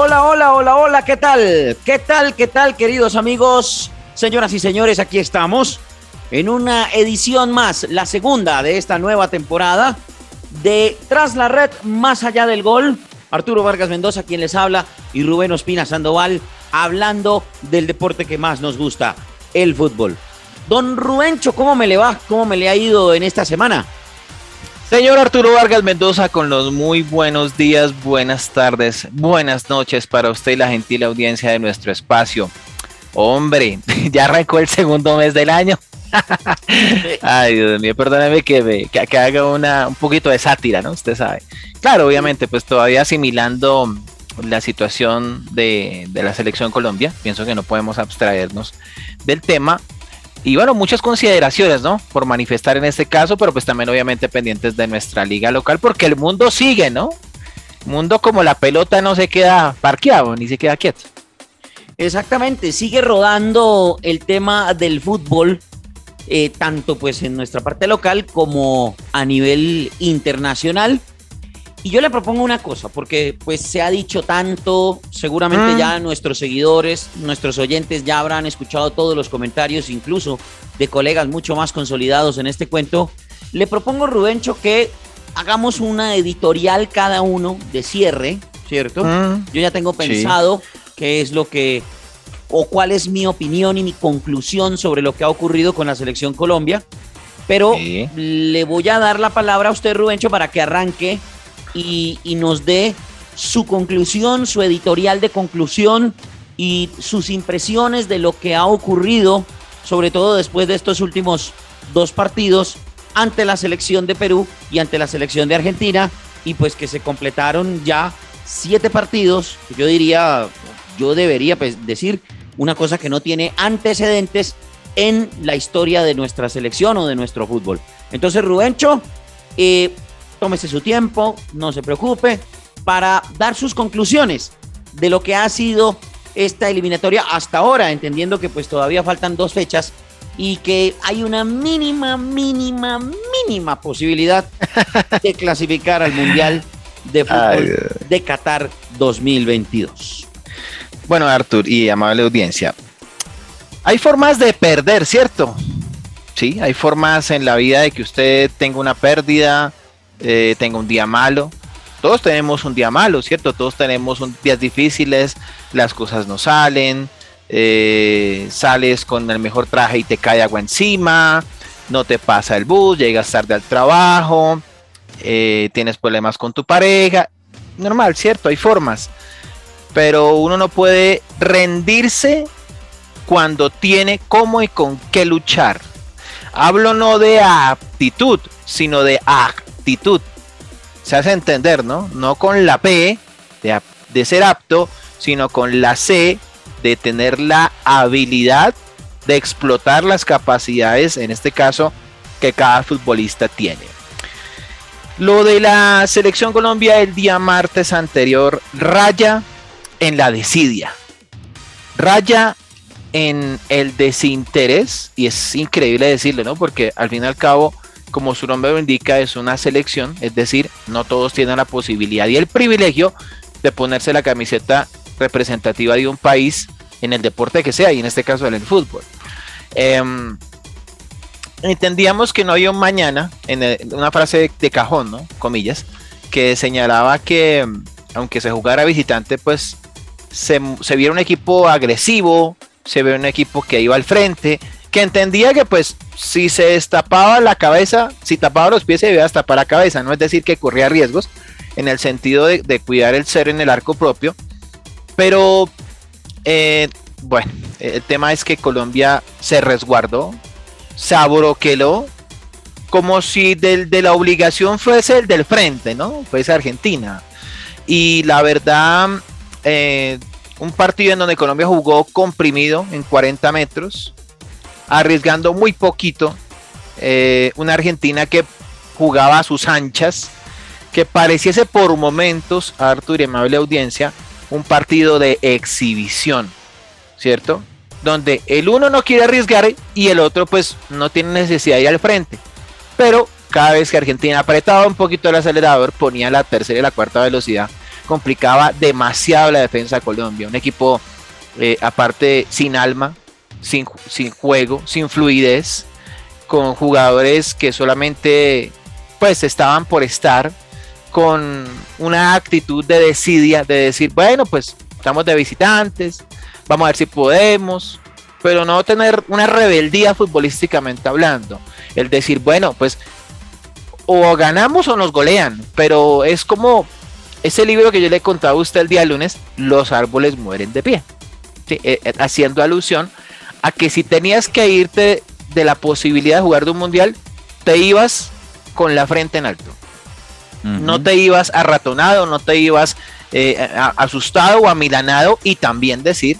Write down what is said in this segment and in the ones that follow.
Hola, hola, hola, hola, ¿qué tal? ¿Qué tal, qué tal, queridos amigos? Señoras y señores, aquí estamos en una edición más, la segunda de esta nueva temporada de Tras la Red, más allá del gol. Arturo Vargas Mendoza, quien les habla, y Rubén Ospina Sandoval, hablando del deporte que más nos gusta, el fútbol. Don Rubencho, ¿cómo me le va? ¿Cómo me le ha ido en esta semana? Señor Arturo Vargas Mendoza, con los muy buenos días, buenas tardes, buenas noches para usted y la gentil audiencia de nuestro espacio. Hombre, ya arrancó el segundo mes del año. Ay, Dios mío, perdóneme que, que, haga una, un poquito de sátira, ¿no? Usted sabe. Claro, obviamente, pues todavía asimilando la situación de, de la selección Colombia, pienso que no podemos abstraernos del tema, y bueno, muchas consideraciones, ¿no? Por manifestar en este caso, pero pues también obviamente pendientes de nuestra liga local, porque el mundo sigue, ¿no? Mundo como la pelota no se queda parqueado, ni se queda quieto. Exactamente, sigue rodando el tema del fútbol, eh, tanto pues en nuestra parte local como a nivel internacional. Y yo le propongo una cosa, porque pues se ha dicho tanto, seguramente mm. ya nuestros seguidores, nuestros oyentes ya habrán escuchado todos los comentarios, incluso de colegas mucho más consolidados en este cuento. Le propongo, Rubencho, que hagamos una editorial cada uno de cierre, ¿cierto? Mm. Yo ya tengo pensado qué es lo que, o cuál es mi opinión y mi conclusión sobre lo que ha ocurrido con la selección Colombia. Pero le voy a dar la palabra a usted, Rubencho, para que arranque y, nos dé su conclusión, su editorial de conclusión y sus impresiones de lo que ha ocurrido, sobre todo después de estos últimos dos partidos ante la selección de Perú y ante la selección de Argentina, y pues que se completaron ya siete partidos, yo diría, yo debería pues, decir una cosa que no tiene antecedentes en la historia de nuestra selección o de nuestro fútbol. Entonces, Rubencho, eh, tómese su tiempo, no se preocupe, para dar sus conclusiones de lo que ha sido esta eliminatoria hasta ahora, entendiendo que pues todavía faltan dos fechas y que hay una mínima, mínima, mínima posibilidad de clasificar al Mundial de Fútbol de Qatar 2022. Bueno, Artur y amable audiencia, hay formas de perder, ¿cierto? Sí, hay formas en la vida de que usted tenga una pérdida, eh, tenga un día malo. Todos tenemos un día malo, ¿cierto? Todos tenemos un, días difíciles, las cosas no salen, eh, sales con el mejor traje y te cae agua encima, no te pasa el bus, llegas tarde al trabajo, eh, tienes problemas con tu pareja. Normal, ¿cierto? Hay formas. Pero uno no puede rendirse cuando tiene cómo y con qué luchar. Hablo no de aptitud, sino de se hace entender, ¿no? No con la P de, ser apto, sino con la C de tener la habilidad de explotar las capacidades, en este caso, que cada futbolista tiene. Lo de la selección Colombia el día martes anterior raya en la desidia, raya en el desinterés, y es increíble decirlo, ¿no? Porque al fin y al cabo, como su nombre lo indica, es una selección, es decir, no todos tienen la posibilidad y el privilegio de ponerse la camiseta representativa de un país en el deporte que sea, y en este caso el fútbol. Em, entendíamos que no había un mañana, en una frase de, cajón, ¿no? Comillas, que señalaba que aunque se jugara visitante, pues se, se viera un equipo agresivo, se ve un equipo que iba al frente, que entendía que pues si se destapaba la cabeza, si tapaba los pies se debía destapar la cabeza, no es decir que corría riesgos en el sentido de, cuidar el ser en el arco propio, pero eh, bueno, el tema es que Colombia se resguardó, se abroqueló, como si del, de la obligación fuese el del frente, ¿no? Fuese Argentina. Y la verdad, eh, un partido en donde Colombia jugó comprimido en 40 metros, arriesgando muy poquito. Eh, una Argentina que jugaba a sus anchas, que pareciese por momentos, Artur y amable audiencia, un partido de exhibición, ¿cierto? Donde el uno no quiere arriesgar y el otro pues no tiene necesidad de ir al frente. Pero cada vez que Argentina apretaba un poquito el acelerador, ponía la tercera y la cuarta velocidad, complicaba demasiado la defensa de Colombia. Un equipo, eh, aparte, sin alma, sin, juego, sin fluidez, con jugadores que solamente pues estaban por estar con una actitud de desidia, de decir, bueno, pues estamos de visitantes, vamos a ver si podemos, pero no tener una rebeldía futbolísticamente hablando. El decir, bueno, pues o ganamos o nos golean, pero es como ese libro que yo le contaba a usted el día lunes, Los árboles mueren de pie, eh, eh, haciendo alusión a que si tenías que irte de la posibilidad de jugar de un mundial, te ibas con la frente en alto. No te ibas arratonado, no te ibas eh, asustado o amilanado y también decir,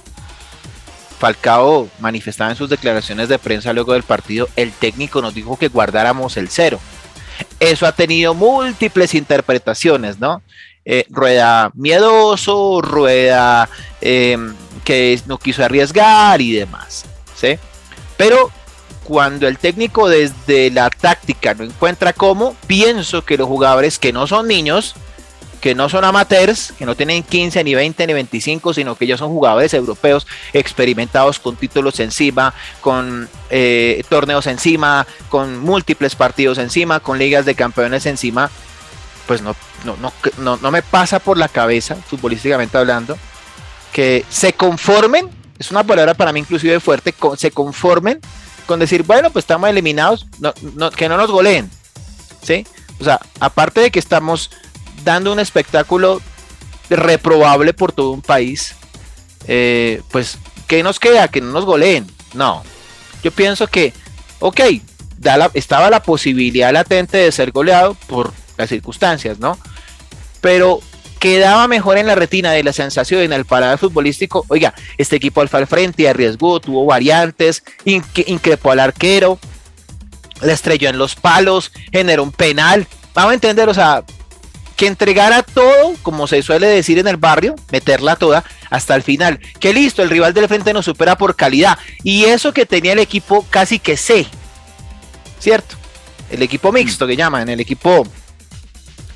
Falcao manifestaba en sus declaraciones de prensa luego del partido, el técnico nos dijo que guardáramos el cero. Eso ha tenido múltiples interpretaciones, ¿no? Eh, rueda miedoso, rueda em, que no quiso arriesgar y demás, ¿sí? Pero cuando el técnico desde la táctica no encuentra cómo, pienso que los jugadores que no son niños, que no son amateurs, que no tienen 15, ni 20, ni 25, sino que ellos son jugadores europeos experimentados con títulos encima, con eh, torneos encima, con múltiples partidos encima, con ligas de campeones encima, pues no, no, no, no me pasa por la cabeza, futbolísticamente hablando, que se conformen, es una palabra para mí inclusive fuerte, se conformen con decir, bueno, pues estamos eliminados, que no nos goleen. ¿Sí? O sea, aparte de que estamos dando un espectáculo reprobable por todo un país, eh, pues, ¿qué nos queda? Que no nos goleen. No. Yo pienso que, ok, estaba la posibilidad latente de ser goleado por las circunstancias, ¿no? Pero quedaba mejor en la retina de la sensación en el parado futbolístico. Oiga, este equipo alfa al frente arriesgó, tuvo variantes, increpó al arquero, le estrelló en los palos, generó un penal. Vamos a entender, o sea, que entregara todo, como se suele decir en el barrio, meterla toda hasta el final. Que listo, el rival del frente nos supera por calidad. Y eso que tenía el equipo casi que C, ¿cierto? El equipo mixto que llaman, el equipo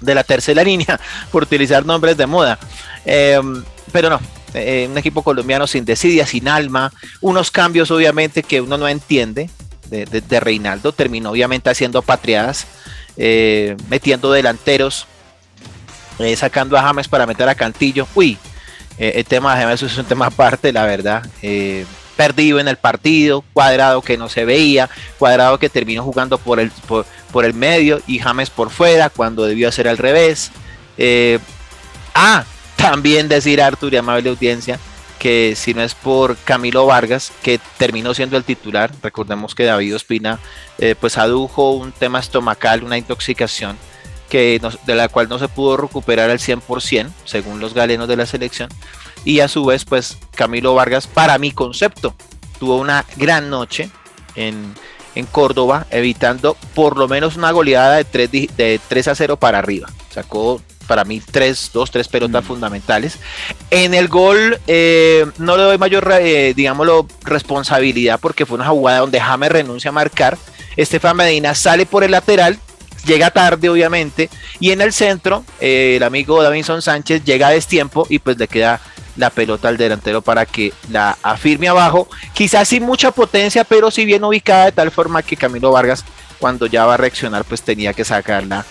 de la tercera línea, por utilizar nombres de moda. Em, pero no, eh, un equipo colombiano sin desidia, sin alma, unos cambios obviamente que uno no entiende de, Reinaldo, terminó obviamente haciendo patriadas, eh, metiendo delanteros, eh, sacando a James para meter a Cantillo. Uy, el tema de James es un tema aparte, la verdad perdido en el partido, cuadrado que no se veía, cuadrado que terminó jugando por el, el medio y James por fuera cuando debió hacer al revés. Eh, ah, también decir Artur y amable audiencia que si no es por Camilo Vargas, que terminó siendo el titular, recordemos que David Ospina eh, pues adujo un tema estomacal, una intoxicación que de la cual no se pudo recuperar al 100%, según los galenos de la selección, y a su vez, pues Camilo Vargas, para mi concepto, tuvo una gran noche en, Córdoba, evitando por lo menos una goleada de 3, de 3 a 0 para arriba. Sacó para mí tres, dos, tres pelotas mm. fundamentales. En el gol eh, no le doy mayor, eh, digámoslo, responsabilidad porque fue una jugada donde James renuncia a marcar. Estefan Medina sale por el lateral, llega tarde obviamente, y en el centro eh, el amigo Davinson Sánchez llega a destiempo y pues le queda la pelota al delantero para que la afirme abajo, quizás sin mucha potencia, pero si bien ubicada de tal forma que Camilo Vargas cuando ya va a reaccionar pues tenía que sacarla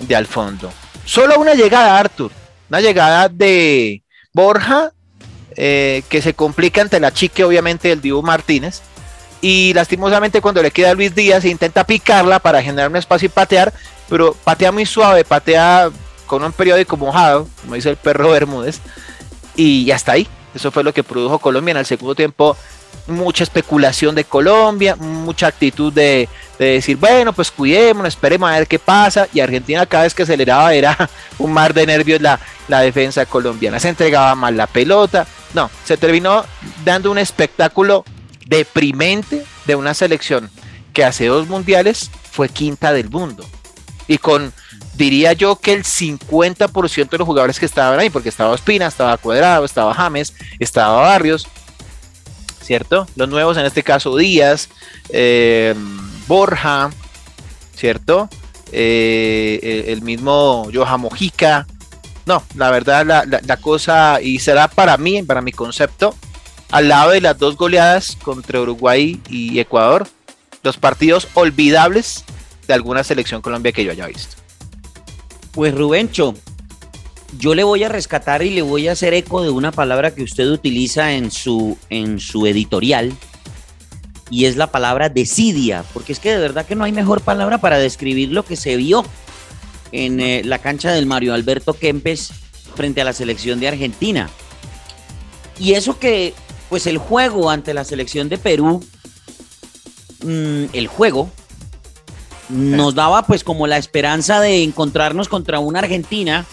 de al fondo. Solo una llegada, Arthur, una llegada de Borja eh, que se complica ante la chique obviamente del Dibu Martínez y lastimosamente cuando le queda a Luis Díaz intenta picarla para generar un espacio y patear, pero patea muy suave, patea con un periódico mojado, como dice el perro Bermúdez, y hasta ahí. Eso fue lo que produjo Colombia en el segundo tiempo. Mucha especulación de Colombia, mucha actitud de, decir, bueno, pues cuidémonos, esperemos a ver qué pasa. Y Argentina cada vez que aceleraba era un mar de nervios la, la defensa colombiana. Se entregaba mal la pelota, No, se terminó dando un espectáculo deprimente de una selección que hace dos mundiales fue quinta del mundo. Y con, diría yo que el 50% de los jugadores que estaban ahí, porque estaba Ospina, estaba Cuadrado, estaba James, estaba Barrios, ¿cierto? Los nuevos, en este caso Díaz, eh, Borja, ¿cierto? Eh, el, mismo Johan Mojica. No, la verdad, la, cosa, y será para mí, para mi concepto, al lado de las dos goleadas contra Uruguay y Ecuador, los partidos olvidables de alguna selección Colombia que yo haya visto. Pues Rubencho, yo le voy a rescatar y le voy a hacer eco de una palabra que usted utiliza en su, en su editorial, y es la palabra desidia, porque es que de verdad que no hay mejor palabra para describir lo que se vio en eh, la cancha del Mario Alberto Kempes frente a la selección de Argentina. Y eso que, pues el juego ante la selección de Perú, mm, el juego, nos daba pues como la esperanza de encontrarnos contra una Argentina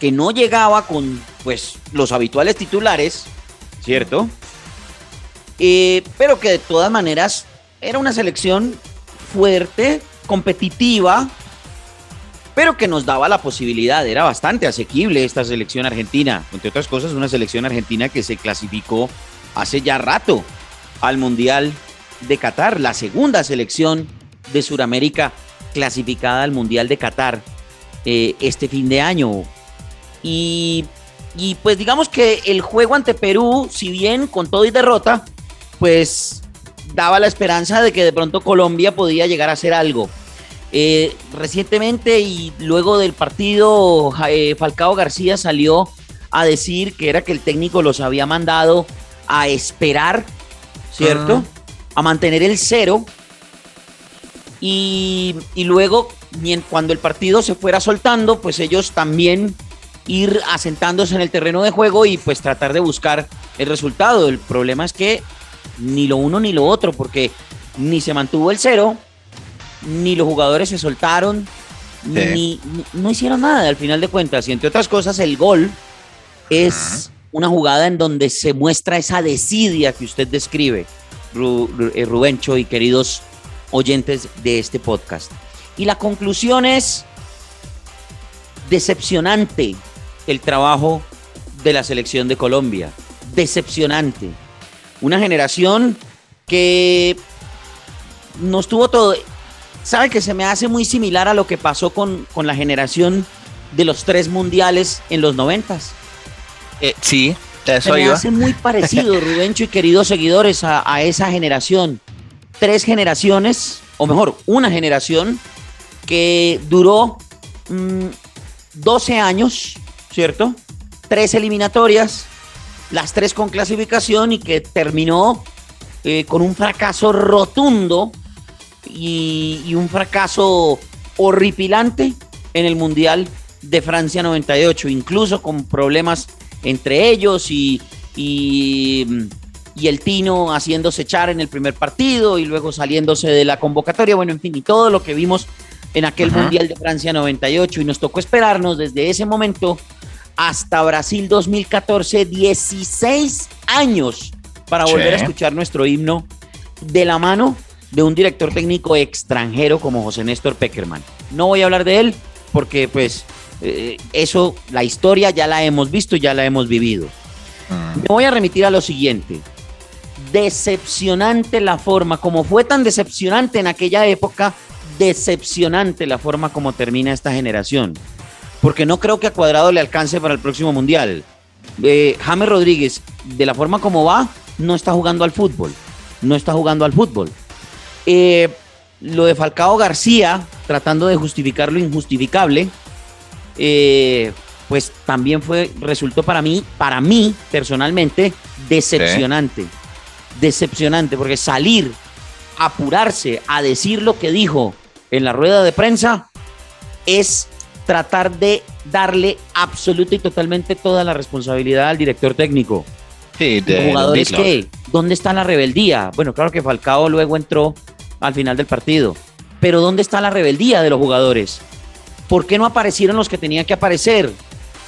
que no llegaba con pues los habituales titulares, ¿cierto? Eh, pero que de todas maneras era una selección fuerte, competitiva, pero que nos daba la posibilidad, era bastante asequible esta selección argentina, entre otras cosas una selección argentina que se clasificó hace ya rato al Mundial de Qatar, la segunda selección de Sudamérica clasificada al Mundial de Qatar eh, este fin de año. Y, y pues digamos que el juego ante Perú, si bien con todo y derrota, pues daba la esperanza de que de pronto Colombia podía llegar a hacer algo. Eh, recientemente y luego del partido, eh, Falcao García salió a decir que era que el técnico los había mandado a esperar, ¿cierto? A mantener el cero. Y, y luego, cuando el partido se fuera soltando, pues ellos también ir asentándose en el terreno de juego y pues tratar de buscar el resultado. El problema es que ni lo uno ni lo otro, porque ni se mantuvo el cero, ni los jugadores se soltaron, ni, no hicieron nada al final de cuentas. Y entre otras cosas, el gol es una jugada en donde se muestra esa desidia que usted describe, eh, Rubencho y queridos oyentes de este podcast. Y la conclusión es decepcionante el trabajo de la selección de Colombia. Decepcionante. Una generación que nos tuvo todo. ¿Sabe que se me hace muy similar a lo que pasó con, con la generación de los tres mundiales en los noventas? Eh, sí, eso me hace muy parecido, Rubencho y queridos seguidores, a, esa generación. Tres generaciones, o mejor, una generación que duró 12 mm, años, ¿cierto? Tres eliminatorias, las tres con clasificación y que terminó eh, con un fracaso rotundo y, un fracaso horripilante en el Mundial de Francia 98, incluso con problemas entre ellos y, y, el Tino haciéndose echar en el primer partido y luego saliéndose de la convocatoria, bueno, en fin, y todo lo que vimos en aquel Mundial de Francia 98 y nos tocó esperarnos desde ese momento hasta Brasil 2014, 16 años para volver a escuchar nuestro himno de la mano de un director técnico extranjero como José Néstor Peckerman. No voy a hablar de él porque pues eh, eso, la historia ya la hemos visto, ya la hemos vivido. Mm. Me voy a remitir a lo siguiente. Decepcionante la forma, como fue tan decepcionante en aquella época, decepcionante la forma como termina esta generación porque no creo que a Cuadrado le alcance para el próximo Mundial. Eh, James Rodríguez, de la forma como va, no está jugando al fútbol. No está jugando al fútbol. Eh, lo de Falcao García, tratando de justificar lo injustificable, eh, pues también fue, resultó para mí, para mí personalmente, decepcionante. Decepcionante, porque salir, apurarse a decir lo que dijo en la rueda de prensa es tratar de darle absoluta y totalmente toda la responsabilidad al director técnico. Sí, de, jugadores que, ¿dónde está la rebeldía? Bueno, claro que Falcao luego entró al final del partido, pero ¿dónde está la rebeldía de los jugadores? ¿Por qué no aparecieron los que tenían que aparecer?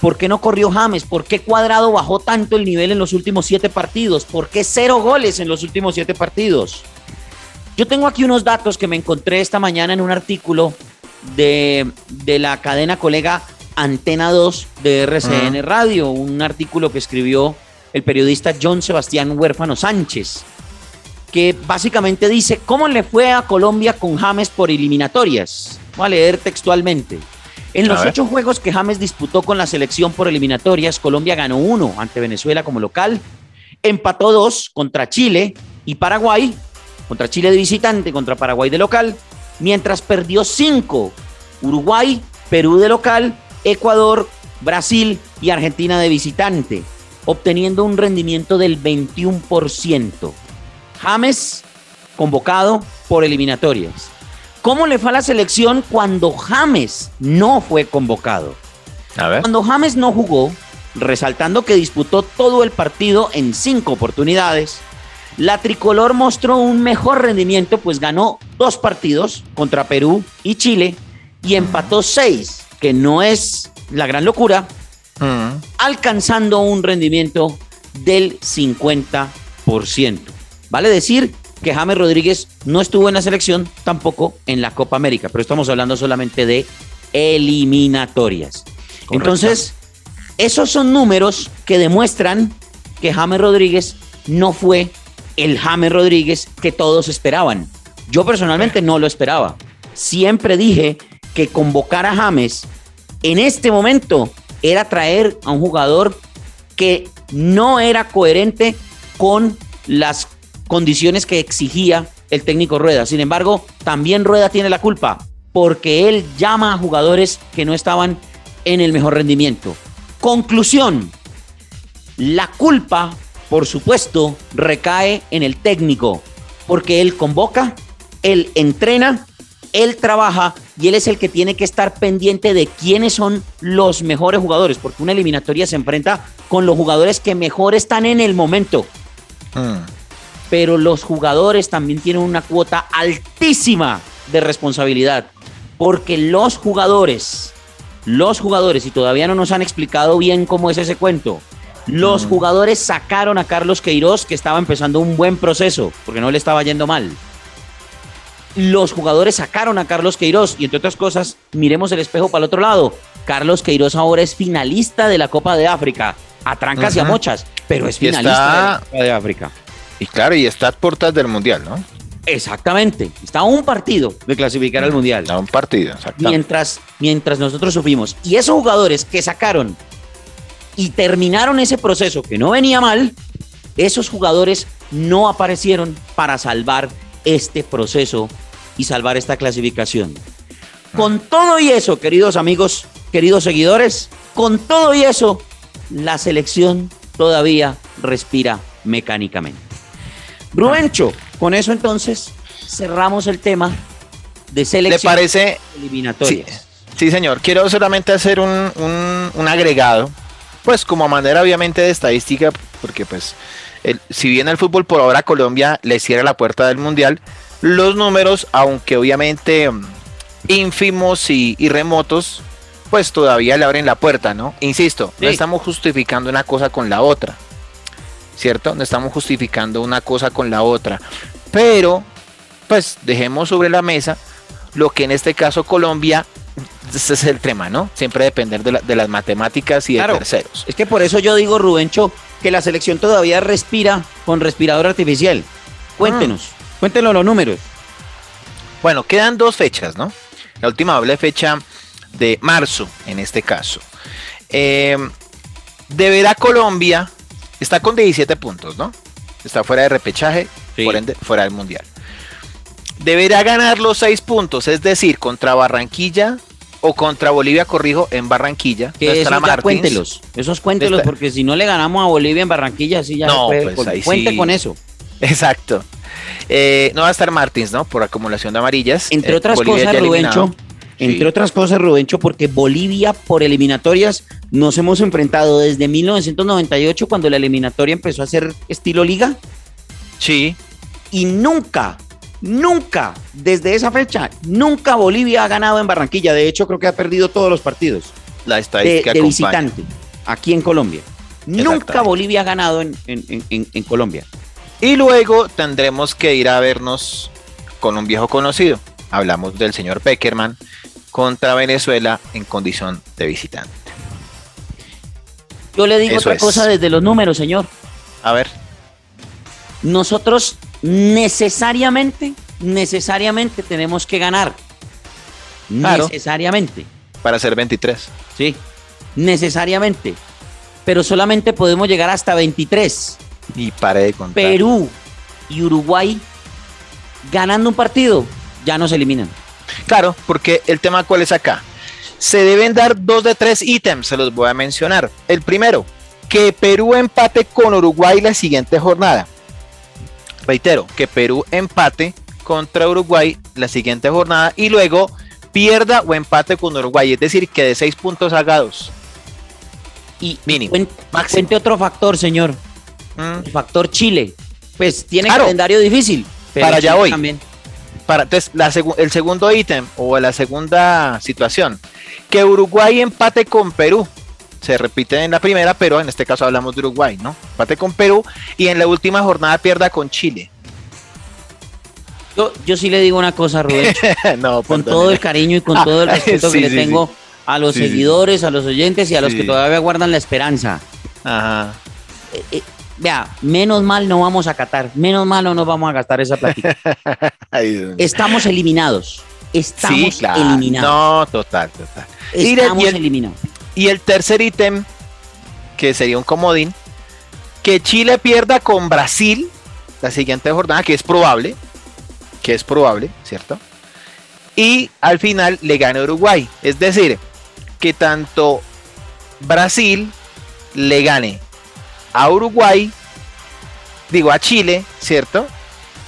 ¿Por qué no corrió James? ¿Por qué Cuadrado bajó tanto el nivel en los últimos siete partidos? ¿Por qué cero goles en los últimos siete partidos? Yo tengo aquí unos datos que me encontré esta mañana en un artículo de, de la cadena colega Antena 2 de RCN Radio, un artículo que escribió el periodista John Sebastián Huérfano Sánchez, que básicamente dice cómo le fue a Colombia con James por eliminatorias. Voy a leer textualmente. En los ocho juegos que James disputó con la selección por eliminatorias, Colombia ganó uno ante Venezuela como local, empató dos contra Chile y Paraguay, contra Chile de visitante, contra Paraguay de local, mientras perdió cinco, Uruguay, Perú de local, Ecuador, Brasil y Argentina de visitante, obteniendo un rendimiento del 21%. James convocado por eliminatorias. ¿Cómo le fue a la selección cuando James no fue convocado? Cuando James no jugó, resaltando que disputó todo el partido en cinco oportunidades, la tricolor mostró un mejor rendimiento, pues ganó dos partidos contra Perú y Chile y empató seis, que no es la gran locura, mm. alcanzando un rendimiento del 50%. Vale decir que James Rodríguez no estuvo en la selección, tampoco en la Copa América, pero estamos hablando solamente de eliminatorias. Entonces, esos son números que demuestran que James Rodríguez no fue el James Rodríguez que todos esperaban. Yo personalmente no lo esperaba. Siempre dije que convocar a James en este momento era traer a un jugador que no era coherente con las condiciones que exigía el técnico Rueda. Sin embargo, también Rueda tiene la culpa porque él llama a jugadores que no estaban en el mejor rendimiento. Conclusión, la culpa, por supuesto, recae en el técnico porque él convoca, él entrena, él trabaja y él es el que tiene que estar pendiente de quiénes son los mejores jugadores, porque una eliminatoria se enfrenta con los jugadores que mejor están en el momento. Hmm pero los jugadores también tienen una cuota altísima de responsabilidad, porque los jugadores, los jugadores, y todavía no nos han explicado bien cómo es ese cuento, los jugadores sacaron a Carlos Queiroz, que estaba empezando un buen proceso, porque no le estaba yendo mal. Los jugadores sacaron a Carlos Queiroz y entre otras cosas, miremos el espejo para el otro lado. Carlos Queiroz ahora es finalista de la Copa de África, a trancas y a mochas, pero es finalista de la Copa de África. Y claro, y está a puertas del Mundial, ¿no? Exactamente. Está a un partido de clasificar al Mundial. A un partido, exactamente. Mientras, mientras nosotros sufrimos. Y esos jugadores que sacaron y terminaron ese proceso que no venía mal, esos jugadores no aparecieron para salvar este proceso y salvar esta clasificación. Con todo y eso, queridos amigos, queridos seguidores, con todo y eso, la selección todavía respira mecánicamente. Rubencho, con eso entonces cerramos el tema de selección ¿Le parece? eliminatoria. Sí, señor. Quiero solamente hacer un, un, agregado, pues como manera obviamente de estadística, porque pues si bien el fútbol por ahora Colombia le cierra la puerta del Mundial, los números, aunque obviamente mm, ínfimos y, remotos, pues todavía le abren la puerta, ¿no? Insisto, no estamos justificando una cosa con la otra. ¿Cierto? No estamos justificando una cosa con la otra. Pero, pues dejemos sobre la mesa lo que en este caso Colombia, ese es el tema, ¿no? Siempre depender de, las matemáticas y de terceros. Es que por eso yo digo, Rubencho, que la selección todavía respira con respirador artificial. Cuéntenos, ah. cuéntenos los números. Bueno, quedan dos fechas, ¿no? La última doble fecha de marzo, en este caso. Eh, deberá Colombia Está con 17 puntos, ¿no? Está fuera de repechaje, por ende, fuera del mundial. Deberá ganar los 6 puntos, es decir, contra Barranquilla o contra Bolivia, corrijo, en Barranquilla. Que esos cuéntelos, esos cuéntelos, porque si no le ganamos a Bolivia en Barranquilla, así ya no, pues cuente con eso. Exacto. Eh, no va a estar Martins, ¿no? Por acumulación de amarillas. Entre eh, otras cosas, Rubencho, entre otras cosas, Rubencho, porque Bolivia por eliminatorias nos hemos enfrentado desde 1998 cuando la eliminatoria empezó a ser estilo liga. Sí. Y nunca, nunca, desde esa fecha, nunca Bolivia ha ganado en Barranquilla. De hecho, creo que ha perdido todos los partidos. La de, estadística de acompaña. visitante aquí en Colombia. Nunca. Bolivia ha ganado en, en- en- Colombia. Y luego tendremos que ir a vernos con un viejo conocido. Hablamos del señor Peckerman contra Venezuela en condición de visitante. Yo le digo Eso otra es. cosa desde los números, señor. A ver, Nosotros necesariamente, necesariamente tenemos que ganar. Claro. Necesariamente. para ser 23. Sí, necesariamente. Pero solamente podemos llegar hasta 23. Y pare de contar. Perú y Uruguay ganando un partido ya nos eliminan. Claro, porque el tema cuál es acá. Se deben dar dos de tres ítems, se los voy a mencionar. El primero, que Perú empate con Uruguay la siguiente jornada. Reitero, que Perú empate contra Uruguay la siguiente jornada y luego pierda o empate con Uruguay, es decir, que de seis puntos haga dos. Y Mínimo, cuente otro factor, señor. Mm, El factor Chile. Pues tiene Claro. calendario difícil. pero Para allá voy. También. Para, entonces, la segu- el segundo ítem o la segunda situación, que Uruguay empate con Perú. Se repite en la primera, pero en este caso hablamos de Uruguay, ¿no? Empate con Perú y en la última jornada pierda con Chile. Yo, yo sí le digo una cosa, Rubén. no, con todo el cariño y con Ah, todo el respeto sí, que sí, le tengo a los seguidores, a los oyentes y a los que todavía guardan la esperanza. Ajá. Eh, eh, vea, menos mal no vamos a catar, menos mal no nos vamos a gastar esa mío. Estamos eliminados. Estamos sí, claro. eliminados. No, total, total. Estamos y el- eliminados. Y el tercer ítem, que sería un comodín, que Chile pierda con Brasil la siguiente jornada, que es probable, que es probable, ¿cierto? Y al final le gane Uruguay. Es decir, que tanto Brasil le gane a Uruguay, digo a Chile, ¿cierto?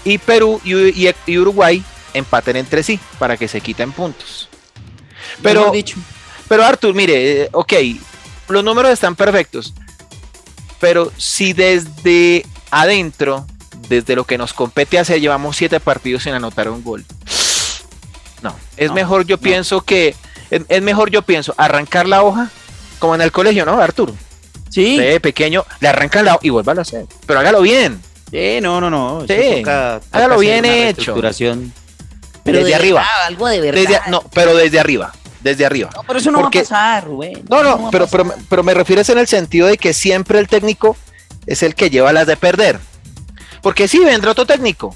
Y Perú y, y- y Uruguay empaten entre sí para que se quiten puntos. Pero, dicho, pero Artur, mire, eh, ok, los números están perfectos, pero si desde adentro, desde lo que nos compete hacer, llevamos siete partidos sin anotar un gol. No, es No, mejor yo no. pienso que, es, es mejor yo pienso, arrancar la hoja, como en el colegio, ¿no, Artur? Sí, pequeño, le arranca la hoja y vuelva a hacer, pero hágalo bien. sí, no, no, no. Sí, toca- toca hágalo bien hecho. reestructuración. Desde de arriba. verdad, algo de verdad. Desde, no, pero desde arriba, desde arriba. No, pero eso no Porque- va a pasar, Rubén. No, no, pero, pero, pero me refiero es en el sentido de que siempre el técnico es el que lleva las de perder. Porque sí, vendrá otro técnico.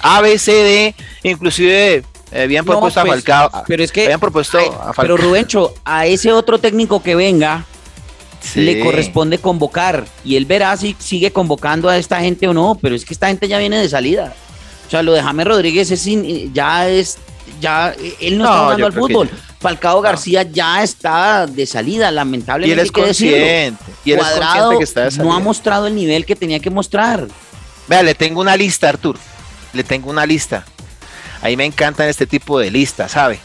A, B, C, D, inclusive eh, habían No, propuesto pues, a Falcao. Pero es que habían propuesto Ay, a Falcao. Pero Rubencho, a ese otro técnico que venga Sí. le corresponde convocar y él verá si sigue convocando a esta gente o no, pero es que esta gente ya viene de salida. O sea, lo de James Rodríguez es sin- ya es ya él no, No, está jugando al fútbol. Falcao García ya está de salida, Y lamentablemente él es consciente. Y él es Cuadrado consciente que está de no ha mostrado el nivel que tenía que mostrar. Vea, le tengo una lista, Artur. Le tengo una lista. Ahí me encantan este tipo de listas, ¿sabe?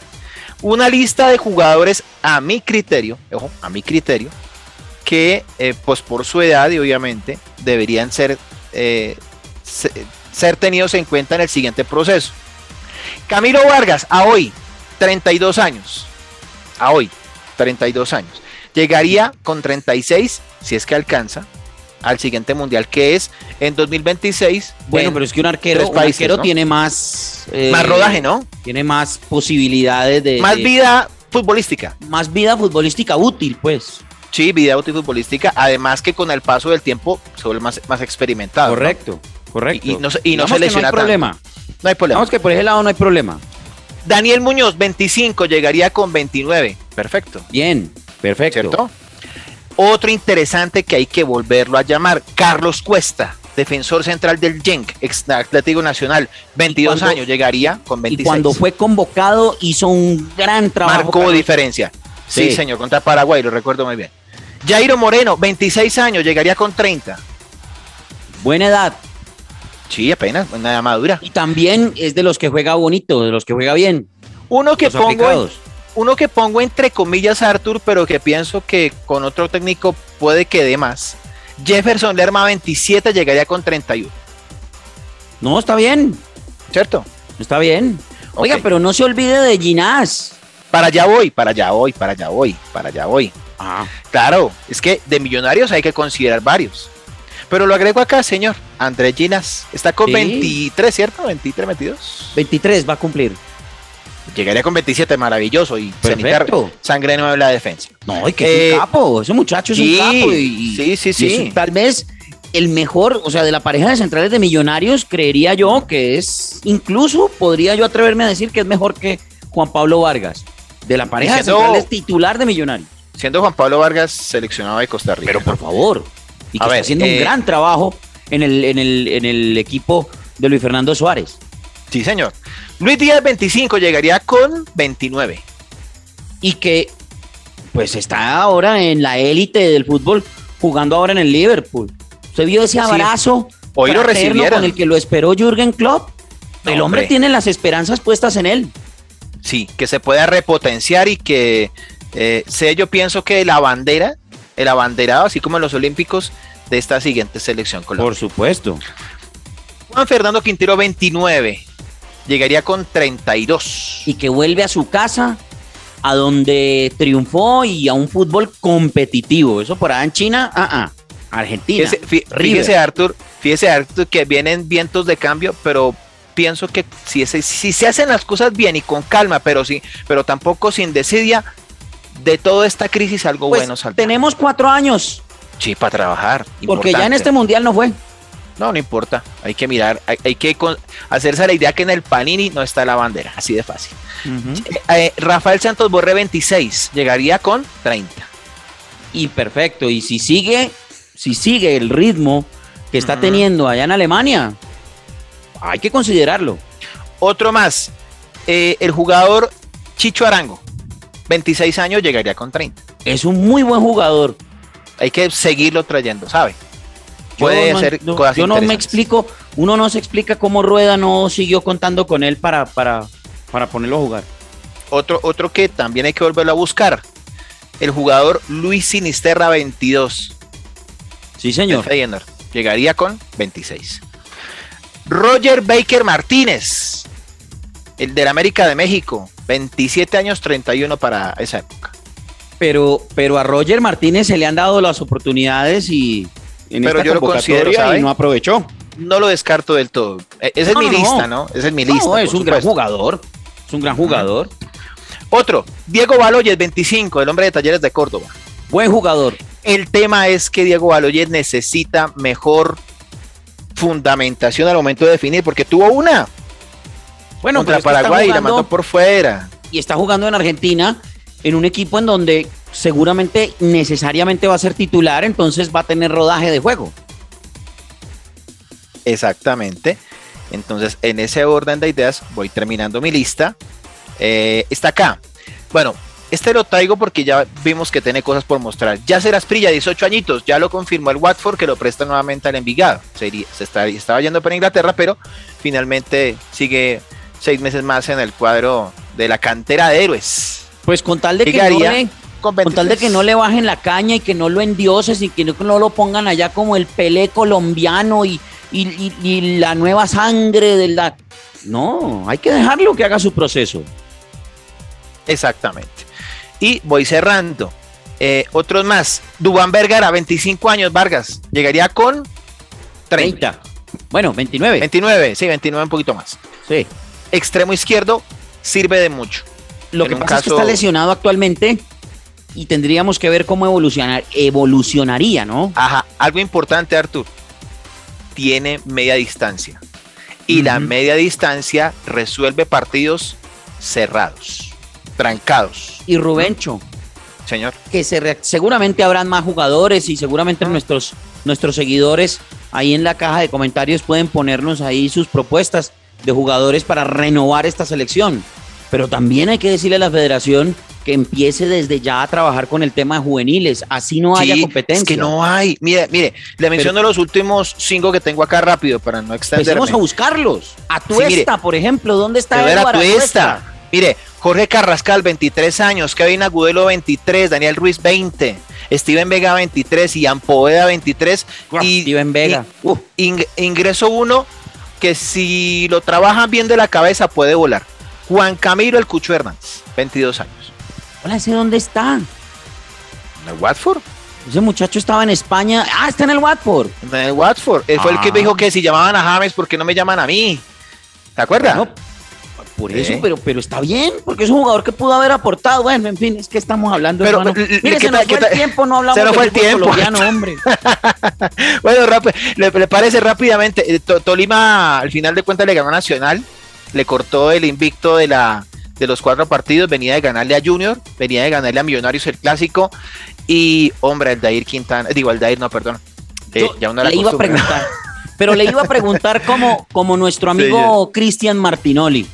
Una lista de jugadores a mi criterio, ojo, a mi criterio, que eh, pues por su edad y obviamente deberían ser, eh, se- ser tenidos en cuenta en el siguiente proceso. Camilo Vargas, a hoy, 32 años. A hoy, 32 años. Llegaría con 36, si es que alcanza, al siguiente mundial, que es en 2026. Bueno, en pero es que un arquero, tres un países, arquero ¿no? tiene más eh, más rodaje, ¿no? tiene más posibilidades de Más de- vida futbolística. más vida futbolística útil, pues. Sí, vida útil futbolística. Además que con el paso del tiempo se vuelve más, más experimentado. ¿no? correcto, correcto. Y, y no, se- y no se lesiona no hay tanto. problema. No hay problema. Digamos que por ese lado no hay problema. Daniel Muñoz, 25, llegaría con 29. Perfecto. Bien, perfecto. ¿Cierto? Otro interesante que hay que volverlo a llamar, Carlos Cuesta, defensor central del Genk, ex Atlético Nacional, 22 cuando- años, llegaría con 26. Y cuando fue convocado hizo un gran trabajo. Marcó diferencia. Sí, Sí. señor, contra Paraguay, lo recuerdo muy bien. Jairo Moreno, 26 años, llegaría con 30. Buena edad. Sí, apenas, una madura. Y también es de los que juega bonito, de los que juega bien. Uno que los pongo, en- uno que pongo entre comillas Arthur, pero que pienso que con otro técnico puede que dé más. Jefferson Lerma 27 llegaría con 31, No, está bien. ¿cierto? Está bien. Oiga, pero no se olvide de Ginás. Para allá voy, para allá voy, para allá voy, para allá voy. Ah, Claro, es que de millonarios hay que considerar varios. Pero lo agrego acá, señor. Andrés Ginas está con Sí. 23, ¿cierto? 23, 22. 23 va a cumplir. Llegaría con 27, maravilloso. Y Perfecto. sangre nueva en la defensa. No, y que es Eh, un capo. Ese muchacho es sí, un capo. Y, sí, sí, y sí. tal vez el mejor, o sea, de la pareja de centrales de millonarios, creería yo que es, incluso podría yo atreverme a decir que es mejor que Juan Pablo Vargas. De la pareja de centrales titular de millonarios. Siendo Juan Pablo Vargas seleccionado de Costa Rica. Pero por favor. Y que A está ver, haciendo eh, un gran trabajo en el, en, el, en el equipo de Luis Fernando Suárez. Sí, señor. Luis Díaz 25 llegaría con 29. y que pues está ahora en la élite del fútbol jugando ahora en el Liverpool. ¿Usted vio ese abrazo Hoy lo recibieron. con el que lo esperó Jürgen Klopp? No, el hombre, hombre. tiene las esperanzas puestas en él. Sí, que se pueda repotenciar y que eh, sea yo pienso que la bandera, el abanderado, así como en los Olímpicos, de esta siguiente selección colombiana. supuesto. Juan Fernando Quintero 29. Llegaría con 32. Y que vuelve a su casa, a donde triunfó y a un fútbol competitivo. Eso por allá en China, ah, ah. Argentina. Fíjese, fí- River. fíjese, Arthur, fíjese Arthur que vienen vientos de cambio, pero pienso que si, ese- si se hacen las cosas bien y con calma, pero sí, pero tampoco sin desidia, de toda esta crisis algo Pues, bueno saldrá. tenemos cuatro años, Sí, para trabajar. porque ya en este mundial no fue. No, no importa. Hay que mirar, hay, hay que con- hacerse la idea que en el Panini no está la bandera, así de fácil. Eh, eh, Rafael Santos Borré 26, llegaría con 30. y perfecto. Y si sigue, si sigue el ritmo que está teniendo allá en Alemania, hay que considerarlo. Otro más, eh, el jugador Chicho Arango, 26 años, llegaría con 30. Es un muy buen jugador. Hay que seguirlo trayendo, ¿sabe? Yo Puede no- hacer no- cosas Yo no me explico, uno no se explica cómo Rueda no siguió contando con él para, para, para ponerlo a jugar. Otro, otro que también hay que volverlo a buscar, el jugador Luis Sinisterra, 22. Sí, señor. Feyenoord. Llegaría con 26. Roger Baker Martínez, el del América de México, 27 años, 31 para esa época. Pero, pero a Roger Martínez se le han dado las oportunidades y en Pero esta yo lo convocatoria considero, ¿sabe? y no aprovechó. No lo descarto del todo. E- Esa No, es mi no, lista, no. ¿no? Esa es mi No, lista. es por un gran jugador. Es un gran jugador. Otro, Diego Baloyes, 25, el hombre de Talleres de Córdoba. Buen jugador. El tema es que Diego Baloyes necesita mejor fundamentación al momento de definir, porque tuvo una Bueno, contra Paraguay y la mandó por fuera. y está jugando en Argentina en un equipo en donde seguramente necesariamente va a ser titular, entonces va a tener rodaje de juego. Exactamente. Entonces, en ese orden de ideas, voy terminando mi lista. Eh, está acá. Bueno, este lo traigo porque ya vimos que tiene cosas por mostrar. Ya serás Prilla, 18 añitos, ya lo confirmó el Watford que lo presta nuevamente al Envigado. Sería, se está- estaba yendo para Inglaterra, pero finalmente sigue seis meses más en el cuadro de la cantera de héroes. Pues con tal de que, no le, Con, con tal de 23. que no le bajen la caña y que no lo endioses y que no, lo pongan allá como el Pelé colombiano y, y- y- y la nueva sangre de la... No, hay que dejarlo que haga su proceso. Exactamente. Y voy cerrando. Eh, otros más. Dubán Vergara, 25 años, Vargas. Llegaría con 30. 30. Bueno, 29. 29, sí, 29 un poquito más. Sí. Extremo izquierdo sirve de mucho. Lo En que pasa es que está lesionado actualmente y tendríamos que ver cómo evolucionar, evolucionaría, ¿no? Ajá, algo importante, Artur. Tiene media distancia. Y la media distancia resuelve partidos cerrados, trancados. Y Rubencho, Señor. que se seguramente habrán más jugadores y seguramente Ah. nuestros, nuestros seguidores ahí en la caja de comentarios pueden ponernos ahí sus propuestas de jugadores para renovar esta selección. Pero también hay que decirle a la federación que empiece desde ya a trabajar con el tema de juveniles, así no haya Sí, competencia. Es que no hay. Mire, mire, le menciono los últimos cinco que tengo acá rápido para no extenderme. Empecemos a buscarlos. A mire. Tuesta, por ejemplo, ¿dónde está ver a Edward Tuesta. Atuesta? Mire, Jorge Carrascal, 23 años, Kevin Agudelo, 23, Daniel Ruiz, 20, Steven Vega, 23, Ian Poveda, 23, y Steven Vega. ing- ingreso uno que si lo trabajan bien de la cabeza puede volar. Juan Camilo El Cucho Hernández, 22 años. Hola, ¿ese dónde está? ¿En el Watford? Ese muchacho estaba en España. Ah, está en el Watford. En el Watford. Él fue el que Ah. me dijo que si llamaban a James, ¿por qué no me llaman a mí? ¿Te acuerdas? Por eso, pero, pero está bien, porque es un jugador que pudo haber aportado. Bueno, en fin, es que estamos hablando. Pero, hermano. Mire, ¿qué se nos fue el tiempo, no hablamos Se nos fue el tiempo. colombiano, hombre. bueno, le, le parece rápidamente. eh, To- Tolima, al final de cuentas, le ganó Nacional, le cortó el invicto de la de los cuatro partidos, venía de ganarle a Junior, venía de ganarle a Millonarios el clásico, y hombre, el Dair Quintana, digo, el Dair no, perdón. Eh, Yo ya le iba a preguntar, pero le iba a preguntar como, como nuestro Sí, amigo Cristian Martinoli.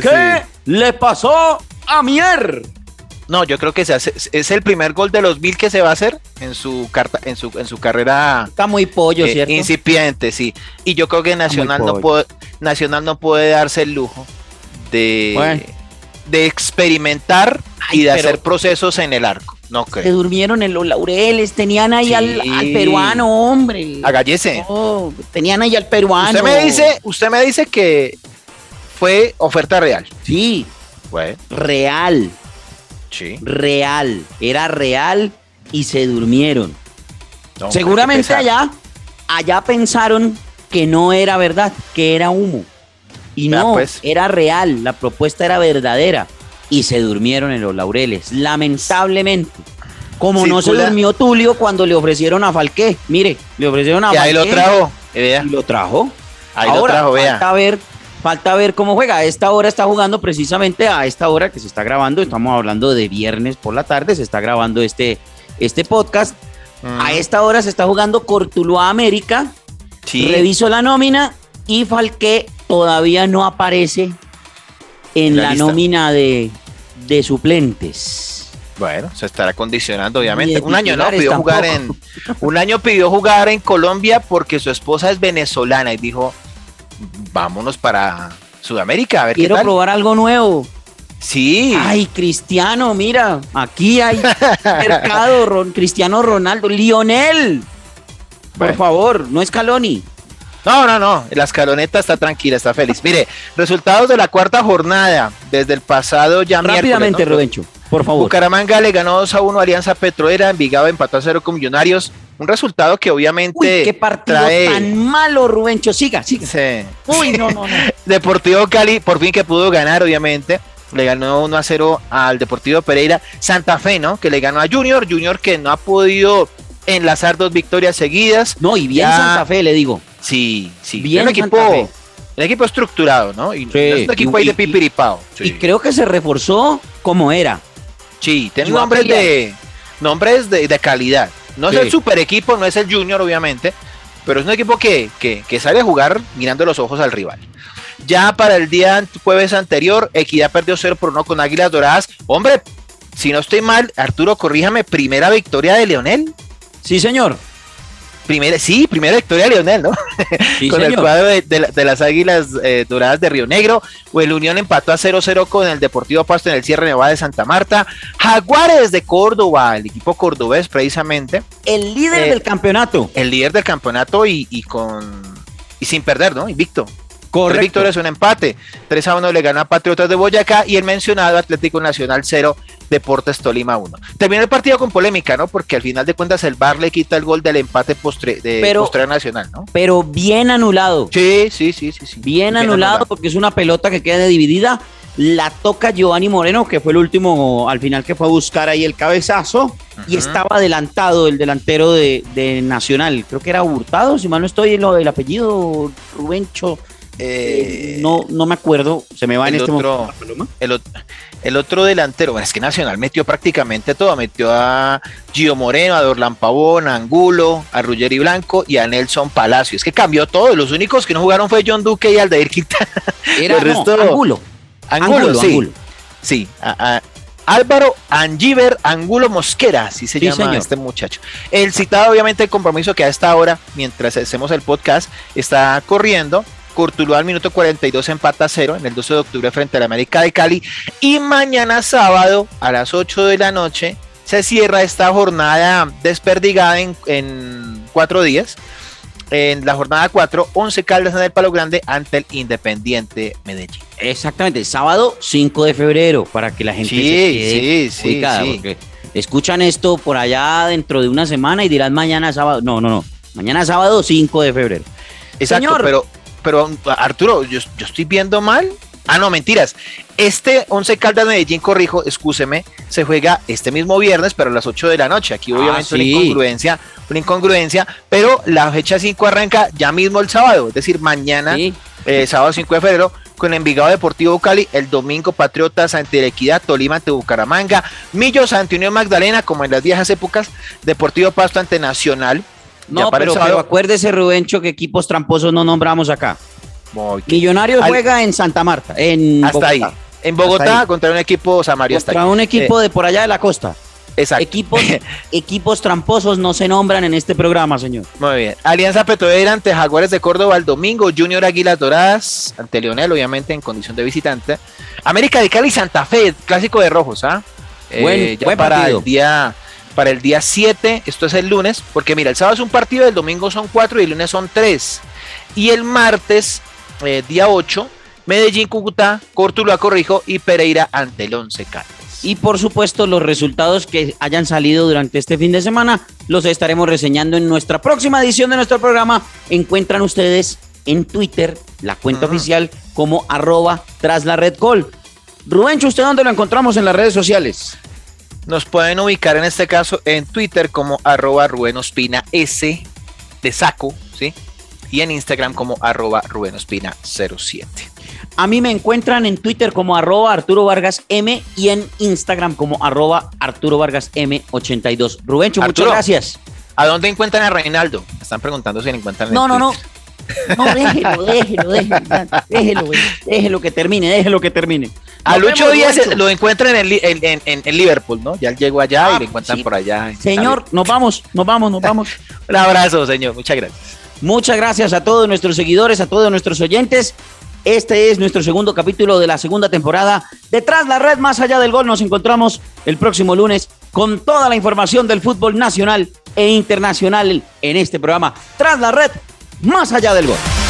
¿Qué le pasó a Mier? No, yo creo que se hace, es el primer gol de los mil que se va a hacer en su carta, en su, en su carrera Está muy pollo, eh, ¿cierto? incipiente, sí. Y yo creo que Nacional no puede, Nacional no puede darse el lujo de, Bueno. de experimentar Ay, y de hacer procesos en el arco. No Se creo. durmieron en los laureles, tenían ahí Sí. al, al peruano, hombre. Agallese. No, tenían ahí al peruano. Usted me dice, usted me dice que fue oferta real. Sí, Bueno, real, sí. real. Era real y se durmieron. No, Seguramente allá, allá pensaron que no era verdad, que era humo. Y no, pues. era real, la propuesta era verdadera. Y se durmieron en los laureles, lamentablemente. Como no se durmió Tulio cuando le ofrecieron a Falqué. Mire, le ofrecieron a Y ahí lo Falqué trajo. vea. y lo trajo. Ahí lo Ahora, trajo, vea. falta ver, falta ver cómo juega. A esta hora está jugando precisamente a esta hora que se está grabando. Estamos hablando de viernes por la tarde. Se está grabando este, este podcast. Mm, A esta hora se está jugando Cortuluá América. sí. Reviso la nómina y Falqué todavía no aparece en La nómina de, de suplentes. Bueno, se estará condicionando, obviamente. Un año no pidió jugar en. Un año pidió jugar en Colombia porque su esposa es venezolana y dijo, vámonos para Sudamérica a ver Quiero qué tal. probar algo nuevo. Sí. Ay, Cristiano, mira, aquí hay mercado, Ron- Cristiano Ronaldo, Lionel. Por favor, no es Caloni. No, no, no. La escaloneta está tranquila, está feliz. Mire, resultados de la cuarta jornada desde el pasado ya Rápidamente, miércoles. ¿no? Rubencho, por favor. Bucaramanga le ganó 2 a 1 a Alianza Petrolera, Envigado empató a 0 con Millonarios. Un resultado que obviamente Uy, qué partido trae- tan malo, Rubencho. Siga, siga. Sí. Uy, no, no, no. Deportivo Cali, por fin que pudo ganar, obviamente. Le ganó 1 a 0 al Deportivo Pereira. Santa Fe, ¿no? Que le ganó a Junior. Junior que no ha podido enlazar dos victorias seguidas. No, y bien Ya. Santa Fe, le digo. Sí, sí. Bien equipo, Fe. un equipo estructurado, ¿no? Y no es un equipo y- ahí de pipiripao. Sí, Y creo que se reforzó como era. sí tiene nombres de, nombres de, de calidad. No es el super equipo, no es el Junior, obviamente, pero es un equipo que, que, que sabe jugar mirando los ojos al rival. Ya para el día jueves anterior, Equidad perdió 0 por 1 con Águilas Doradas. Hombre, si no estoy mal, Arturo, corríjame, primera victoria de Leonel. Sí, señor. Primera, sí, primera victoria de Leonel, ¿no? Sí, con el cuadro de, de la- de las Águilas eh, Doradas de Río Negro. O el Unión empató a 0-0 con el Deportivo Pasto en el cierre Nevada de Santa Marta. Jaguares de Córdoba, el equipo cordobés precisamente, El líder Eh, del campeonato. el líder del campeonato y, y con y sin perder, ¿no? Invicto. Tres Correcto. victorias, un empate. 3 a 1 le ganó a Patriotas de Boyacá y el mencionado Atlético Nacional 0, Deportes Tolima 1. Terminó el partido con polémica, ¿no? Porque al final de cuentas el VAR le quita el gol del empate postre, de Pero- postre nacional, ¿no? Pero bien anulado. Sí, sí, sí, sí. sí. Bien anulado porque es una pelota que queda dividida. La toca Giovanni Moreno, que fue el último al final que fue a buscar ahí el cabezazo. Y estaba adelantado el delantero de, de Nacional. Creo que era Hurtado, si mal no estoy, lo del apellido Rubencho. Eh, no, no me acuerdo. Se me va en el este otro- momento. El, el otro delantero, bueno, es que Nacional metió prácticamente todo, metió a Gio Moreno, a Dorlan Pavón, a Angulo, a Ruggeri Blanco y a Nelson Palacio. Es que cambió todo, los únicos que no jugaron fue John Duque y Aldair Quintana. Era el no, resto- Angulo. Angulo, Angulo, sí. Angulo. Sí, a- a- Álvaro Angiver Angulo Mosquera, así se Sí, llama señor. este muchacho. El citado, obviamente, el compromiso que a esta hora, mientras hacemos el podcast, está corriendo. Cortuluá al minuto 42 empata a cero en el 12 de octubre frente a la América de Cali. Y mañana sábado a las 8 de la noche se cierra esta jornada desperdigada en, en cuatro días. En la jornada 4, 11 Caldas en el Palo Grande ante el Independiente Medellín. Exactamente, sábado 5 de febrero, para que la gente Sí, se quede sí, sí, ubicada, sí. porque escuchan esto por allá dentro de una semana y dirán mañana sábado. No, no, no. Mañana sábado 5 de febrero. Exacto, Señor. pero, pero Arturo, yo, yo estoy viendo mal. Ah, no, mentiras. Este 11 Caldas Medellín, corrijo, excúseme, se juega este mismo viernes, pero a las 8 de la noche. Aquí Ah, obviamente una incongruencia, una incongruencia, pero la fecha 5 arranca ya mismo el sábado, es decir, mañana, Sí. eh, sábado 5 de febrero, con Envigado Deportivo Cali, el domingo Patriotas ante la Equidad, Tolima ante Bucaramanga, Millos ante Unión Magdalena, como en las viejas épocas, Deportivo Pasto ante Nacional. No, pero, pero acuérdese, Rubencho, que equipos tramposos no nombramos acá. Muy- Millonarios Al- juega en Santa Marta, en hasta ahí. Bogotá. En Bogotá ahí. contra un equipo Samario hasta Contra ahí. un equipo de por allá de la costa. Exacto. Equipos, equipos tramposos no se nombran en este programa, señor. Muy bien. Alianza Petrolera ante Jaguares de Córdoba el domingo. Junior Águilas Doradas ante Leonel, obviamente en condición de visitante. América de Cali Santa Fe, clásico de rojos, ¿ah? Eh, Buen- ya buen para partido. el día para el día 7, esto es el lunes, porque mira, el sábado es un partido, el domingo son cuatro y el lunes son tres. Y el martes, eh, día 8, Medellín, Cúcuta, Córtula, Corrijo y Pereira ante el Once Caldas. Y por supuesto, los resultados que hayan salido durante este fin de semana los estaremos reseñando en nuestra próxima edición de nuestro programa. Encuentran ustedes en Twitter la cuenta oficial como arroba tras la red call. Rubencho, ¿usted dónde lo encontramos en las redes sociales? Nos pueden ubicar en este caso en Twitter como arroba Rubén Ospina S de saco, ¿sí? Y en Instagram como arroba Rubén Ospina 07. A mí me encuentran en Twitter como arroba Arturo Vargas M y en Instagram como arroba Arturo Vargas M82. Rubencho, Arturo. muchas gracias. ¿A dónde encuentran a Reinaldo? Me Están preguntando si encuentran en No, no, no. Twitter. No, déjelo, déjelo, déjelo, déjelo, güey. déjelo que termine, déjelo que termine. A Lucho Díaz lo encuentran en, en- en- en- Liverpool, ¿no? Ya llegó allá Ah, y lo encuentran sí. por allá. Señor, nos vamos, nos vamos, nos vamos. Un abrazo, señor. Muchas gracias. Muchas gracias a todos nuestros seguidores, a todos nuestros oyentes. Este es nuestro segundo capítulo de la segunda temporada. Detrás la red, más allá del gol, nos encontramos el próximo lunes con toda la información del fútbol nacional e internacional en este programa. Tras la red, más allá del gol.